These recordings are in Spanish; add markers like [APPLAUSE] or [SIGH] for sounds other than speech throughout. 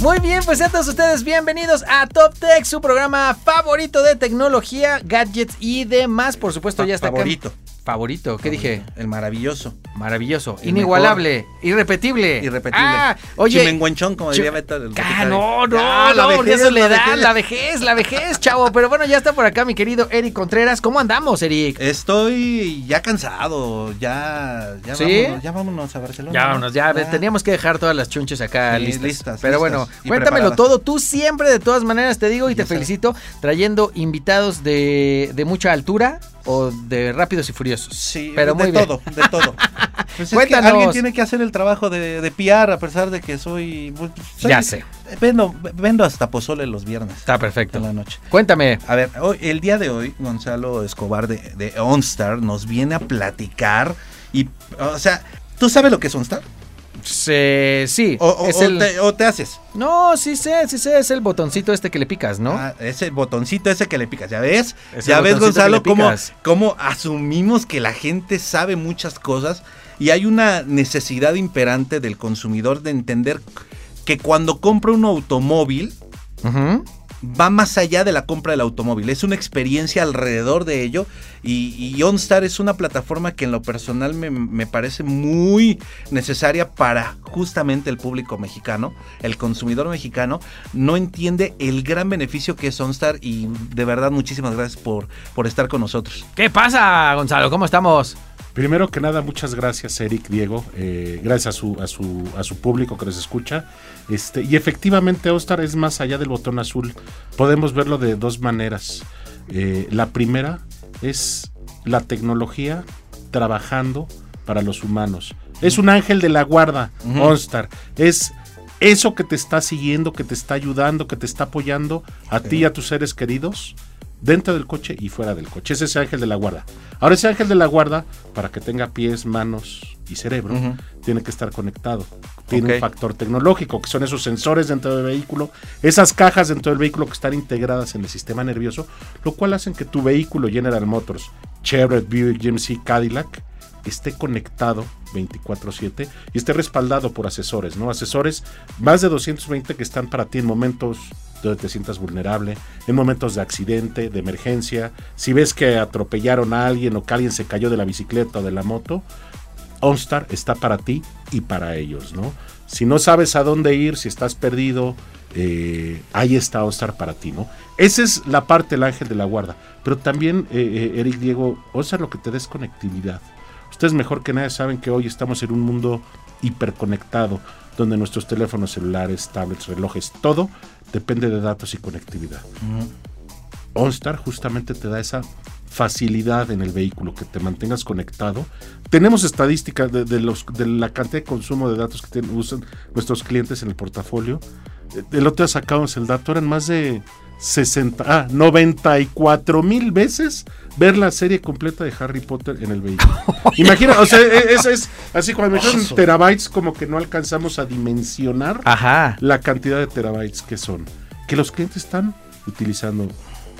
Muy bien, pues a todos ustedes bienvenidos a Top Tech, su programa favorito de tecnología, gadgets y demás. Por supuesto, ya está acá. Favorito. Favorito, ¿qué dije? El maravilloso. Maravilloso, El inigualable, irrepetible. Irrepetible. Ah, oye. Chimenguenchón, como diría Beto. el Ah, no, no, Ah, no, porque eso le la da vejez. la vejez, la vejez, chavo. Pero bueno, ya está por acá mi querido Eric Contreras. ¿Cómo andamos, Eric? Estoy ya cansado, ya, ya, ¿Sí? vámonos, ya vámonos a Barcelona. Ya ¿no? vámonos, ya teníamos que dejar todas las chunches acá Sí, listas. listas, Pero listas bueno, y cuéntamelo preparadas. todo. Tú siempre, de todas maneras, te digo y te felicito, trayendo invitados de, de mucha altura o de rápidos y furiosos. Sí, pero de muy bien. todo, de todo. [LAUGHS] Pues es que Cuéntanos. alguien tiene que hacer el trabajo de, de PR a pesar de que soy, pues, soy- Ya sé. Vendo, vendo hasta pozole los viernes. Está perfecto. En la noche. Cuéntame. A ver, hoy, el día de hoy, Gonzalo Escobar de, de OnStar nos viene a platicar y, o sea, ¿tú sabes lo que es OnStar? Sí, O, es el... te, o te haces. No, sí sé, sí sé, es el botoncito este que le picas, ¿no? Ah, ese botoncito ese que le picas, ¿ya ves? Ya ves, Gonzalo, cómo, cómo asumimos que la gente sabe muchas cosas y hay una necesidad imperante del consumidor de entender que cuando compra un automóvil Ujú. Va más allá de la compra del automóvil, es una experiencia alrededor de ello y, y OnStar es una plataforma que en lo personal me, me parece muy necesaria para justamente el público mexicano, el consumidor mexicano no entiende el gran beneficio que es OnStar y de verdad muchísimas gracias por, por estar con nosotros. ¿Qué pasa, Gonzalo? ¿Cómo estamos? Primero que nada, muchas gracias, Eric, Diego. eh, gracias a su, a, su, a su público que nos escucha. Este, y efectivamente, Ostar es más allá del botón azul. Podemos verlo de dos maneras. Eh, la primera es la tecnología trabajando para los humanos. Es un ángel de la guarda. OnStar. Es eso que te está siguiendo, que te está ayudando, que te está apoyando a ti y a tus seres queridos dentro del coche y fuera del coche. Es ese ángel de la guarda. Ahora ese ángel de la guarda, para que tenga pies, manos y cerebro, tiene que estar conectado. Tiene un factor tecnológico, que son esos sensores dentro del vehículo, esas cajas dentro del vehículo que están integradas en el sistema nervioso, lo cual hacen que tu vehículo General Motors, Chevrolet, Buick, GMC, Cadillac, esté conectado 24/7 y esté respaldado por asesores, ¿no? Asesores, más de 220 que están para ti en momentos donde te sientas vulnerable, en momentos de accidente, de emergencia, si ves que atropellaron a alguien o que alguien se cayó de la bicicleta o de la moto, OnStar está para ti y para ellos, ¿no? Si no sabes a dónde ir, si estás perdido, eh, ahí está OnStar para ti, ¿no? Esa es la parte del ángel de la guarda. Pero también, eh, eh, Eric Diego, OnStar lo que te da es conectividad. Ustedes mejor que nadie saben que hoy estamos en un mundo hiperconectado, donde nuestros teléfonos celulares, tablets, relojes, todo depende de datos y conectividad. OnStar justamente te da esa facilidad en el vehículo, que te mantengas conectado. Tenemos estadísticas de, de los, de la cantidad de consumo de datos que tienen- usan nuestros clientes en el portafolio. Eh, El otro día sacamos el dato, eran más de 60, ah, 94 mil veces ver la serie completa de Harry Potter en el vehículo. [LAUGHS] Imagina, o sea, e- eso es así cuando me terabytes, como que no alcanzamos a dimensionar Ajá. la cantidad de terabytes que son. Que los clientes están utilizando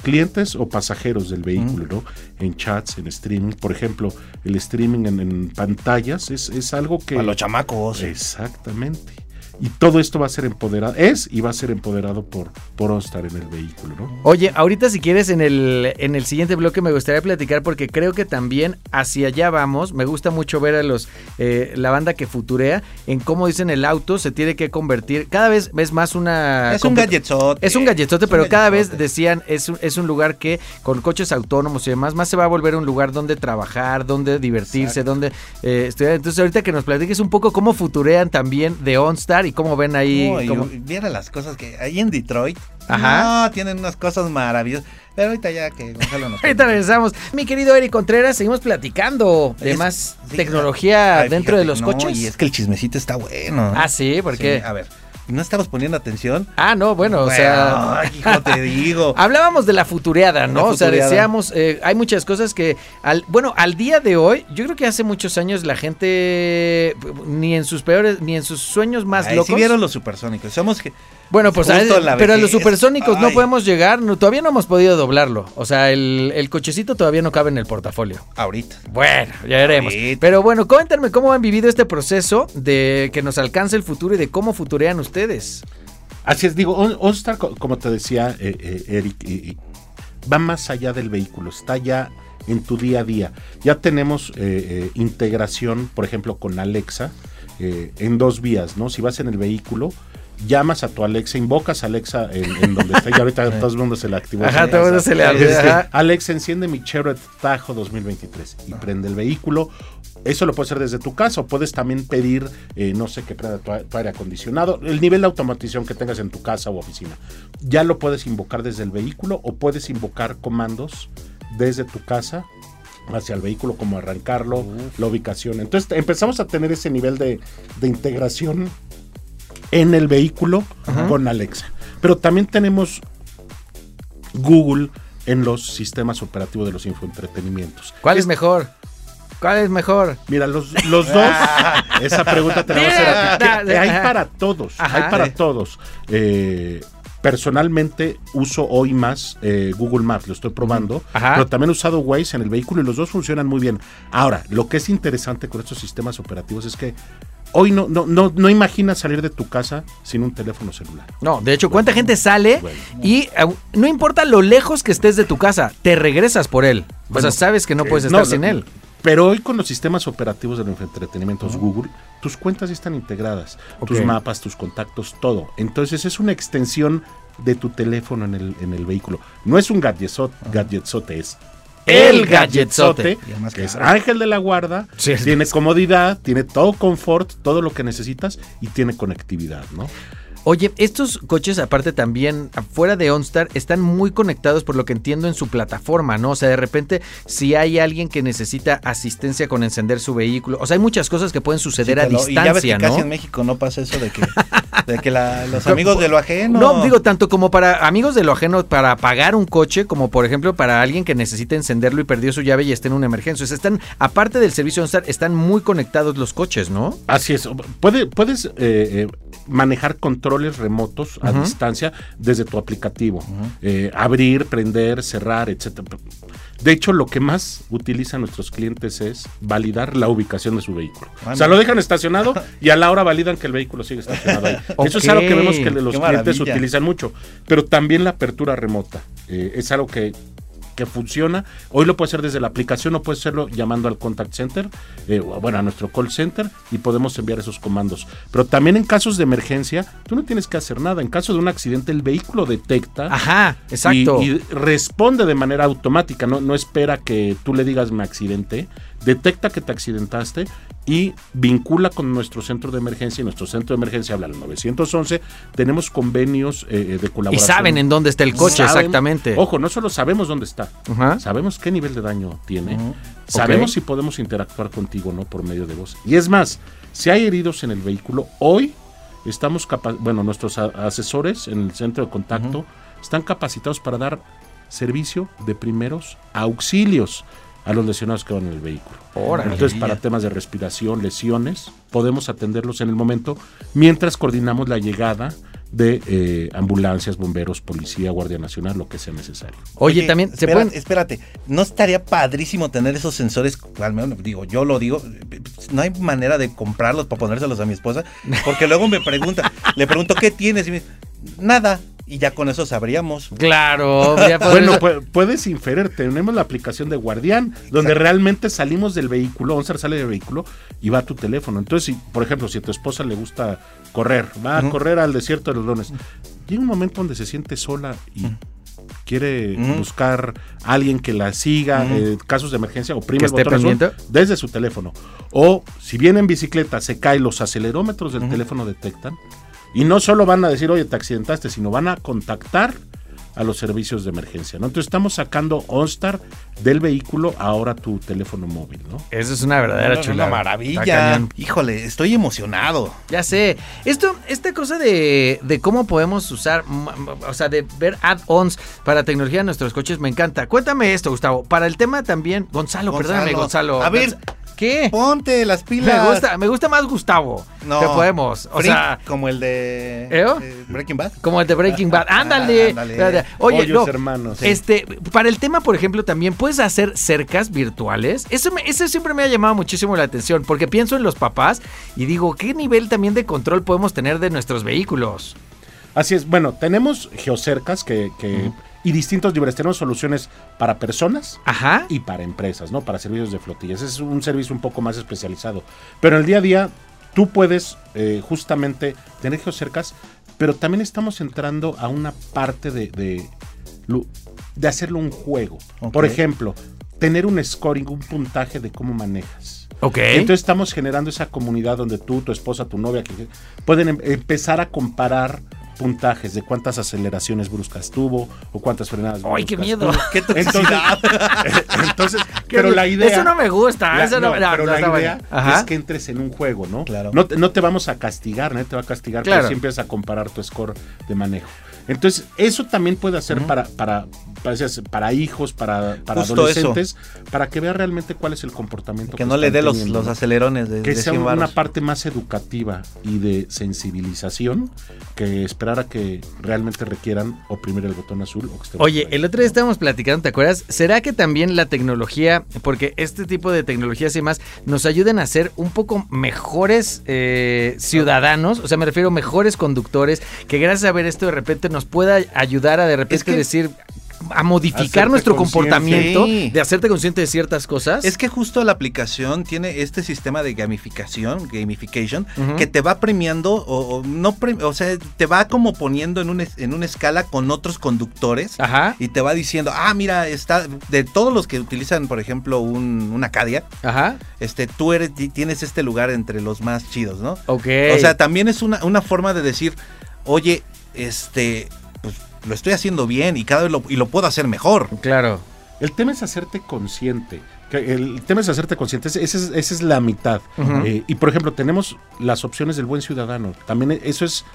clientes o pasajeros del vehículo, ¿no? En chats, en streaming. Por ejemplo, el streaming en, en pantallas es, es algo que... Para los chamacos. Exactamente. Y todo esto va a ser empoderado, es y va a ser empoderado por, por OnStar en el vehículo, ¿no? Oye, ahorita si quieres en el, en el siguiente bloque me gustaría platicar porque creo que también hacia allá vamos. Me gusta mucho ver a los eh, la banda que futurea en cómo dicen el auto se tiene que convertir. Cada vez ves más una... Es un gadgetzote. Es un un pero cada vez gadgetzote. decían, es un, es un lugar que con coches autónomos y demás, más se va a volver un lugar donde trabajar, donde divertirse, donde eh, estudiar. Entonces ahorita que nos platiques un poco cómo futurean también de OnStar y cómo ven ahí... No, y cómo- viera las cosas que hay en Detroit. Ajá. No, tienen unas cosas maravillosas. Pero ahorita ya que Gonzalo nos [LAUGHS] Ahorita regresamos. Mi querido Eric Contreras, seguimos platicando de Es- más sí, tecnología ay, dentro fíjate, de los no, coches. Y es que el chismecito está bueno. Ah, sí, ¿por Sí, qué? A ver, no estamos poniendo atención. Ah, no, bueno, o sea. Ay, hijo, te [LAUGHS] digo. Hablábamos de la futureada, ¿no? La O sea, decíamos, eh, hay muchas cosas que, al, bueno, al día de hoy, yo creo que hace muchos años la gente, ni en sus peores, ni en sus sueños más locos. sí vieron los supersónicos. Somos que. Bueno, pues Justo a- pero a los supersónicos no podemos llegar, no- todavía no hemos podido doblarlo. O sea, el, el cochecito todavía no cabe en el portafolio. Ahorita. Bueno, ya veremos. Ahorita. Pero bueno, cuéntenme cómo han vivido este proceso de que nos alcance el futuro y de cómo futurean ustedes. Así es, digo, All- All Star, co- como te decía eh, eh, Eric, va más allá del vehículo, está ya en tu día a día. Ya tenemos eh, eh, integración, por ejemplo, con Alexa eh, en dos vías, ¿no? Si vas en el vehículo, llamas a tu Alexa, invocas a Alexa en, en donde está, y ahorita [LAUGHS] todo el mundo se le activó. Ajá, todo el mundo se le activó, ajá. Alexa, enciende mi Chevrolet Tajo 2023 y prende el vehículo. Eso lo puedes hacer desde tu casa o puedes también pedir, eh, no sé, que prenda tu, aire acondicionado, el nivel de automatización que tengas en tu casa o oficina. Ya lo puedes invocar desde el vehículo o puedes invocar comandos desde tu casa hacia el vehículo, como arrancarlo, la ubicación. Entonces empezamos a tener ese nivel de, de integración en el vehículo con Alexa. Pero también tenemos Google en los sistemas operativos de los infoentretenimientos. ¿Cuál es mejor? ¿Cuál es mejor? Mira, los, los dos, [LAUGHS] esa pregunta te la voy a hacer a ti. Hay para todos, Ajá. hay para Sí. todos. Eh, personalmente uso hoy más eh, Google Maps, lo estoy probando, Ajá. pero también he usado Waze en el vehículo y los dos funcionan muy bien. Ahora, lo que es interesante con estos sistemas operativos es que hoy no, no, no, no imaginas salir de tu casa sin un teléfono celular. No, de hecho, ¿cuánta gente sale Bueno. y no importa lo lejos que estés de tu casa, te regresas por él? o sea, sabes que no puedes estar no, sin él. Pero hoy con los sistemas operativos de los entretenimientos Google, tus cuentas están integradas, tus mapas, tus contactos, todo. Entonces es una extensión de tu teléfono en el, en el vehículo. No es un gadgetzote, gadgetzote, es El gadgetzote. gadgetzote, que es ángel de la guarda, Sí, tiene comodidad, tiene todo confort, todo lo que necesitas y tiene conectividad, ¿no? Oye, estos coches aparte también afuera de OnStar están muy conectados por lo que entiendo en su plataforma, ¿no? O sea, de repente si hay alguien que necesita asistencia con encender su vehículo, o sea, hay muchas cosas que pueden suceder a Sí, lo- y ya ves que distancia, casi ¿no? en México no pasa eso de que, [LAUGHS] de que la- los amigos de lo ajeno. No, digo, tanto como para amigos de lo ajeno, para pagar un coche, como por ejemplo para alguien que necesita encenderlo y perdió su llave y está en una emergencia. O sea, están, aparte del servicio OnStar, están muy conectados los coches, ¿no? Así es. Puede- puedes eh, eh, manejar controles remotos a distancia desde tu aplicativo. Eh, abrir, prender, cerrar, etcétera. De hecho, lo que más utilizan nuestros clientes es validar la ubicación de su vehículo. O sea, lo dejan estacionado [LAUGHS] y a la hora validan que el vehículo sigue estacionado ahí. [LAUGHS] Eso es algo que vemos que los Qué clientes maravilla. utilizan mucho. Pero también la apertura remota. Eh, es algo que que funciona. Hoy lo puede hacer desde la aplicación o puede hacerlo llamando al contact center, eh, o, bueno, a nuestro call center y podemos enviar esos comandos. Pero también en casos de emergencia, tú no tienes que hacer nada. En caso de un accidente, el vehículo detecta Ajá, y, exacto. y responde de manera automática. No, no espera que tú le digas me accidenté. Detecta que te accidentaste y vincula con nuestro centro de emergencia. Y nuestro centro de emergencia habla al 911. Tenemos convenios eh, de y colaboración. saben en dónde está el coche, Saben- exactamente. Ojo, no solo sabemos dónde está, sabemos qué nivel de daño tiene, sabemos si podemos interactuar contigo no por medio de voz. Y es más, si hay heridos en el vehículo, hoy estamos capa- bueno, nuestros asesores en el centro de contacto están capacitados para dar servicio de primeros auxilios a los lesionados que van en el vehículo. Órale. Entonces, para temas de respiración, lesiones, podemos atenderlos en el momento mientras coordinamos la llegada de eh, ambulancias, bomberos, policía, Guardia Nacional, lo que sea necesario. Oye, también se espera- pueden. Espérate, ¿no estaría padrísimo tener esos sensores? Al menos digo, yo lo digo, no hay manera de comprarlos para ponérselos a mi esposa, porque luego me pregunta, [LAUGHS] le pregunto, ¿qué tienes? Y me dice, nada, y ya con eso sabríamos. Claro, ya [LAUGHS] Bueno, puedes inferir, tenemos la aplicación de Guardián, donde realmente salimos del vehículo, OnStar sale del vehículo y va a tu teléfono. Entonces, si, por ejemplo, si a tu esposa le gusta correr, va a correr al desierto de los leones, llega un momento donde se siente sola y quiere buscar a alguien que la siga, eh, casos de emergencia, oprime el botón azul desde su teléfono. O si viene en bicicleta, se cae, los acelerómetros del teléfono detectan. Y no solo van a decir, oye, te accidentaste, sino van a contactar a los servicios de emergencia. ¿no? Entonces estamos sacando OnStar del vehículo ahora tu teléfono móvil. ¿no? Eso es una verdadera No, no, chulada. Una maravilla. Híjole, estoy emocionado. Ya sé. Esto, esta cosa de, de cómo podemos usar, o sea, de ver add-ons para tecnología en nuestros coches, me encanta. Cuéntame esto, Gustavo. Para el tema también, Gonzalo, Gonzalo. perdóname, Gonzalo. A ver. ¿Qué? Ponte las pilas. Me gusta, me gusta más Gustavo. No. Que podemos. O Frink, sea, como el de ¿Eh? eh, Breaking Bad. como el de Breaking Bad. [LAUGHS] Ándale. ándale. Oye, Pollos no, hermanos. Este, para el tema, por ejemplo, también puedes hacer cercas virtuales. Eso, me- eso siempre me ha llamado muchísimo la atención, porque pienso en los papás y digo, ¿qué nivel también de control podemos tener de nuestros vehículos? Así es, bueno, tenemos geocercas que, que- y distintos niveles. Tenemos soluciones para personas Ajá. y para empresas, ¿no? Para servicios de flotillas. Es un servicio un poco más especializado. Pero en el día a día, tú puedes eh, justamente tener geocercas, pero también estamos entrando a una parte de, de, hacerlo un juego. Por ejemplo, tener un scoring, un puntaje de cómo manejas. Ok. Entonces estamos generando esa comunidad donde tú, tu esposa, tu novia, que pueden em- empezar a comparar puntajes de cuántas aceleraciones bruscas tuvo o cuántas frenadas ¡Ay, qué miedo! tuvo. Qué Entonces, toxicidad. [LAUGHS] entonces, Qué pero la idea Eso no me gusta. la- eso no, no, no, pero no la idea bueno. Es que entres en un juego, ¿no? Claro. No te, no te vamos a castigar, nadie te va a castigar, Claro. pero sí empiezas a comparar tu score de manejo. Entonces, eso también puede hacer para, para, para, para hijos, para, para Justo adolescentes, para que vea realmente cuál es el comportamiento Que no le dé los, los acelerones de, que de sea 100 una parte más educativa y de sensibilización que esperar a que realmente requieran oprimir el botón azul o que esté Oye, el otro día estábamos platicando, ¿te acuerdas? ¿Será que también la tecnología, porque este tipo de tecnologías y más, nos ayuden a ser un poco mejores eh, ciudadanos? O sea, me refiero a mejores conductores, que gracias a ver esto de repente nos pueda ayudar a de repente Es que- decir, a modificar Hacerte nuestro comportamiento, Sí. de hacerte consciente de ciertas cosas. Es que justo la aplicación tiene este sistema de gamificación, gamification, que te va premiando o, o no pre- o sea, te va como poniendo en un en una escala con otros conductores Ajá, y te va diciendo, "Ah, mira, está de todos los que utilizan, por ejemplo, un, una Acadia, ajá, este tú eres ti- tienes este lugar entre los más chidos, ¿no? ok. O sea, también es una, una forma de decir, "Oye, este pues lo estoy haciendo bien y cada vez lo, y lo puedo hacer mejor." claro. El tema es hacerte consciente. El tema es hacerte consciente. Ese- Esa es, esa es la mitad. Eh, y por ejemplo, tenemos las opciones del buen ciudadano. También e- eso es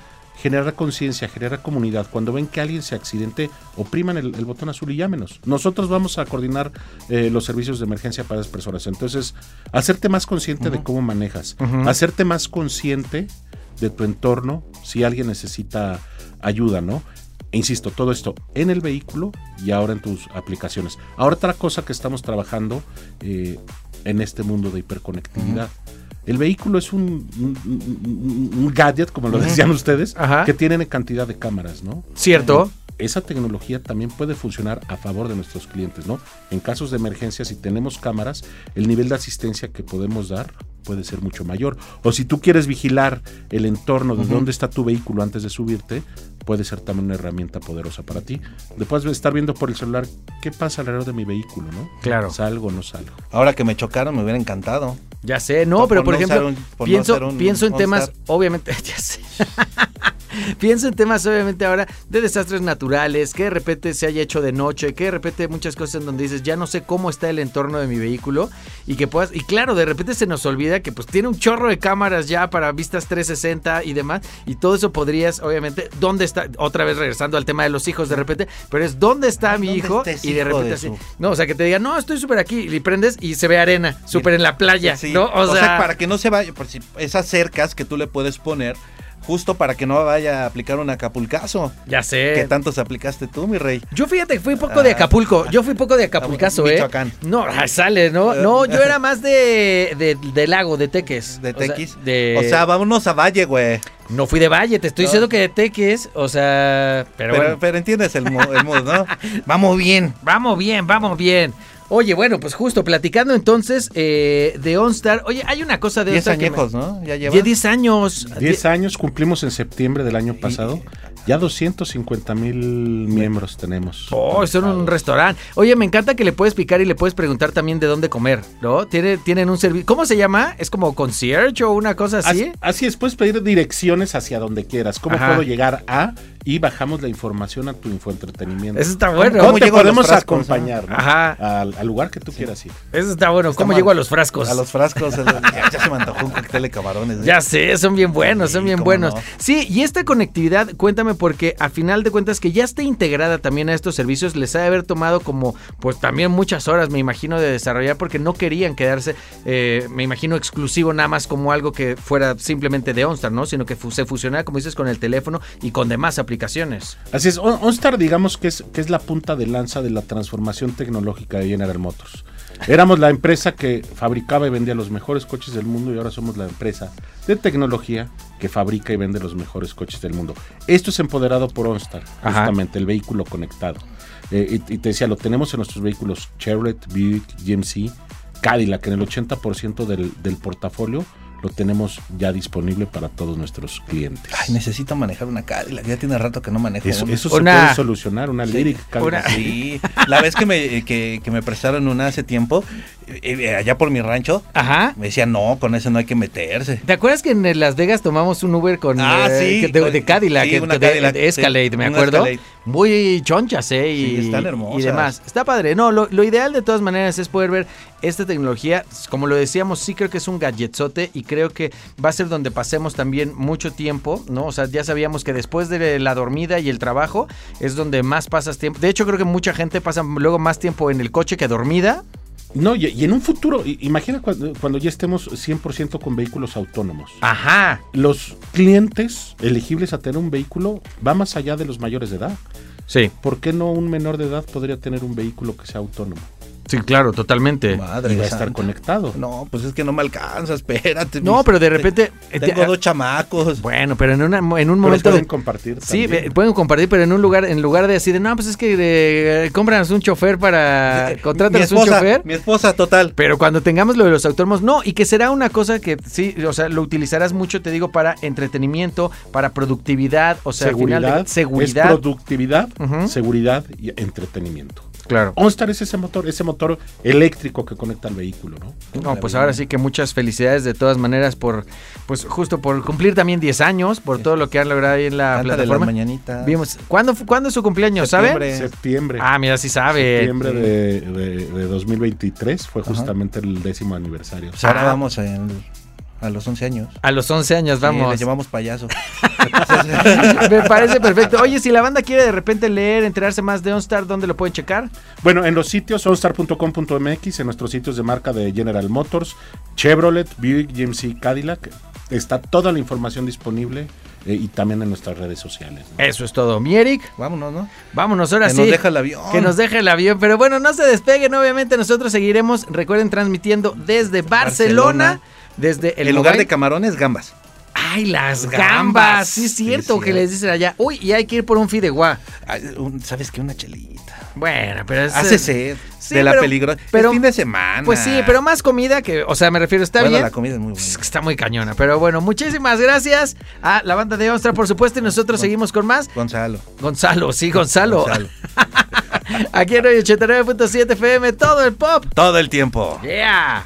generar conciencia, generar comunidad. Cuando ven que alguien se accidente, opriman el, el botón azul y llámenos. Nosotros vamos a coordinar eh, los servicios de emergencia para esas personas. Entonces, hacerte más consciente de cómo manejas. Hacerte más consciente de tu entorno si alguien necesita ayuda, ¿no? E insisto, todo esto en el vehículo y ahora en tus aplicaciones. Ahora otra cosa que estamos trabajando eh, en este mundo de hiperconectividad. El vehículo es un, un- un- un gadget, como lo decían ustedes, Ajá. que tiene cantidad de cámaras, ¿no? Cierto. Esa tecnología también puede funcionar a favor de nuestros clientes, ¿no? En casos de emergencia, si tenemos cámaras, el nivel de asistencia que podemos dar puede ser mucho mayor. O si tú quieres vigilar el entorno de dónde está tu vehículo antes de subirte, puede ser también una herramienta poderosa para ti. Después de estar viendo por el celular qué pasa alrededor de mi vehículo, ¿no? Claro. Salgo o no salgo. Ahora que me chocaron me hubiera encantado. Ya sé, no, Por- pero por por no ejemplo, un- por pienso, un pienso en temas, obviamente, [LAUGHS] ya sé. [LAUGHS] pienso en temas, obviamente, ahora de desastres naturales, que de repente se haya hecho de noche, que de repente muchas cosas en donde dices, ya no sé cómo está el entorno de mi vehículo, y que puedas, y claro, de repente se nos olvida que pues tiene un chorro de cámaras ya para vistas 360 y demás, y todo eso podrías, obviamente, ¿dónde está? Otra vez regresando al tema de los hijos de repente, pero es ¿dónde está mi ¿dónde hijo? está Y de repente de así, no, o sea, que te diga, no, estoy súper aquí, y prendes y se ve arena, súper en la playa, Sí, ¿no? O, sea, para que no se vaya, por si esas cercas que tú le puedes poner, justo para que no vaya a aplicar un acapulcazo. Ya sé. ¿Qué tantos aplicaste tú, mi rey? Yo fíjate que fui poco de Ah. Acapulco. Yo fui poco de Acapulcazo, ¿eh? Michoacán. No, ay, sale, ¿no? No, yo era [LAUGHS] más de, de, de lago, de Teques. ¿De O sea, Tequis? de- O sea, vámonos a Valle, güey. no fui de Valle, te estoy No. diciendo que de Teques, o sea, pero, Pero, bueno. pero entiendes el, el mood, ¿no? [LAUGHS] Vamos bien. Vamos bien, vamos bien. Oye, bueno, pues justo platicando entonces eh, de OnStar. Oye, hay una cosa de 10 esta que me- añejos, ¿no? Ya lleva. Die- 10 años. 10 años cumplimos en septiembre del año pasado. Ya 250 mil miembros tenemos. Oh, son un restaurante. Oye, me encanta que le puedes picar y le puedes preguntar también de dónde comer, ¿no? Tiene, tienen un servicio. ¿Cómo se llama? ¿Es como concierge o una cosa así? Así, así es, puedes pedir direcciones hacia donde quieras. ¿Cómo Ajá. puedo llegar a? y bajamos la información a tu infoentretenimiento. Eso está bueno. ¿Cómo, ¿Cómo te podemos frascos, acompañar ¿no? Ajá. Al, al lugar que tú quieras ir? Eso está bueno. ¿Cómo mal. llego a los frascos? A los frascos. el- ya, ya se me antojó un cóctel de camarones. ¿eh? Ya sé, son bien buenos, Sí, son bien buenos. no. Sí, y esta conectividad, cuéntame, porque a final de cuentas que ya esté integrada también a estos servicios, les ha de haber tomado como, pues también muchas horas, me imagino, de desarrollar, porque no querían quedarse, eh, me imagino, exclusivo nada más como algo que fuera simplemente de OnStar, ¿no? Sino que se fusionara, como dices, con el teléfono y con demás aplicaciones. Así es, On- OnStar digamos que es, que es la punta de lanza de la transformación tecnológica de General Motors. Éramos la empresa que fabricaba y vendía los mejores coches del mundo y ahora somos la empresa de tecnología que fabrica y vende los mejores coches del mundo. Esto es empoderado por OnStar, Ajá. justamente el vehículo conectado. Eh, y, y te decía, lo tenemos en nuestros vehículos Chevrolet, Buick, GMC, Cadillac, en el 80% del, del portafolio lo tenemos ya disponible para todos nuestros clientes. Ay, necesito manejar una Cadillac. Ya tiene rato que no manejo Eso, una. eso Una- se puede solucionar, una Lyric. Cadillac. Una- Sí, [LAUGHS] la vez que me, que, que me prestaron una hace tiempo, eh, eh, allá por mi rancho, Ajá. me decían, no, con ese no hay que meterse. ¿Te acuerdas que en Las Vegas tomamos un Uber con Ah, eh, sí, de, con- de Cadillac, sí, que- una de, Cadillac, de Escalade, sí, me acuerdo? Escalade. Muy chonchas, ¿eh? Y, Sí, están hermosas. y demás. Está padre. No, lo, lo ideal de todas maneras es poder ver esta tecnología. Como lo decíamos, sí creo que es un gadgetzote y creo que va a ser donde pasemos también mucho tiempo, ¿no? O sea, ya sabíamos que después de la dormida y el trabajo es donde más pasas tiempo. De hecho, creo que mucha gente pasa luego más tiempo en el coche que dormida. No, y, y en un futuro, imagina cuando, cuando ya estemos 100% con vehículos autónomos. Ajá. Los clientes elegibles a tener un vehículo va más allá de los mayores de edad. Sí. ¿Por qué no un menor de edad podría tener un vehículo que sea autónomo? Sí, claro, totalmente. Madre Y va a estar conectado. No, pues es que no me alcanza, espérate. No, mis- pero de repente... te- te- Tengo dos chamacos. Bueno, pero en, una, en un Pero momento... pueden compartir. Sí, también. ve- pueden compartir, pero en un lugar, en lugar de así de, no, pues es que eh, cómpranos un chofer para, Eh, contrátanos mi un chofer. Mi esposa, total. Pero cuando tengamos lo de los autónomos, no, y que será una cosa que sí, o sea, lo utilizarás mucho, te digo, para entretenimiento, para productividad, o sea, al final seguridad, de- seguridad. es productividad, seguridad y entretenimiento. Claro. OnStar es ese motor, ese motor eléctrico que conecta al vehículo, ¿no? No, pues ahora sí que muchas felicidades de todas maneras por, pues justo por cumplir también 10 años, por todo lo que han logrado ahí en la las plataforma. mañanitas. Vimos, ¿cuándo, ¿cuándo es su cumpleaños, sabe? Septiembre. Ah, mira, sí sabe. septiembre de, de- de 2023 fue justamente el décimo aniversario. Pues ahora Ah. vamos en- a los 11 años. A los 11 años, Sí, vamos. le llamamos payaso. [LAUGHS] Me parece perfecto. Oye, si la banda quiere de repente leer, enterarse más de OnStar, ¿dónde lo pueden checar? Bueno, en los sitios onstar.com.mx, en nuestros sitios de marca de General Motors, Chevrolet, Buick, GMC, Cadillac, está toda la información disponible eh, y también en nuestras redes sociales. ¿no? Eso es todo. Mi Eric, Vámonos, ¿no? vámonos ahora que sí. nos deja el avión. Que nos deje el avión. Pero bueno, no se despeguen. Obviamente nosotros seguiremos, recuerden, transmitiendo desde Barcelona. Barcelona. Desde el En lugar de camarones, gambas. ¡Ay, las Gambas. gambas! Sí, es Sí, cierto que les dicen allá. Uy, y hay que ir por un fideuá. ¿Sabes qué? Una chelita. Bueno, pero es. Hace sed. sí, de la pero- peligrosa. pero- es fin de semana. Pues sí, pero más comida que. O sea, me refiero, está Bueno, bien. la comida es muy buena. Está muy cañona, pero bueno, muchísimas gracias a la banda de Ostra, por supuesto, y nosotros seguimos con más. Gonzalo. Gonzalo, sí, Gonzalo. Gonzalo. [LAUGHS] Aquí en 89.7 FM, todo el pop. Todo el tiempo. Yeah.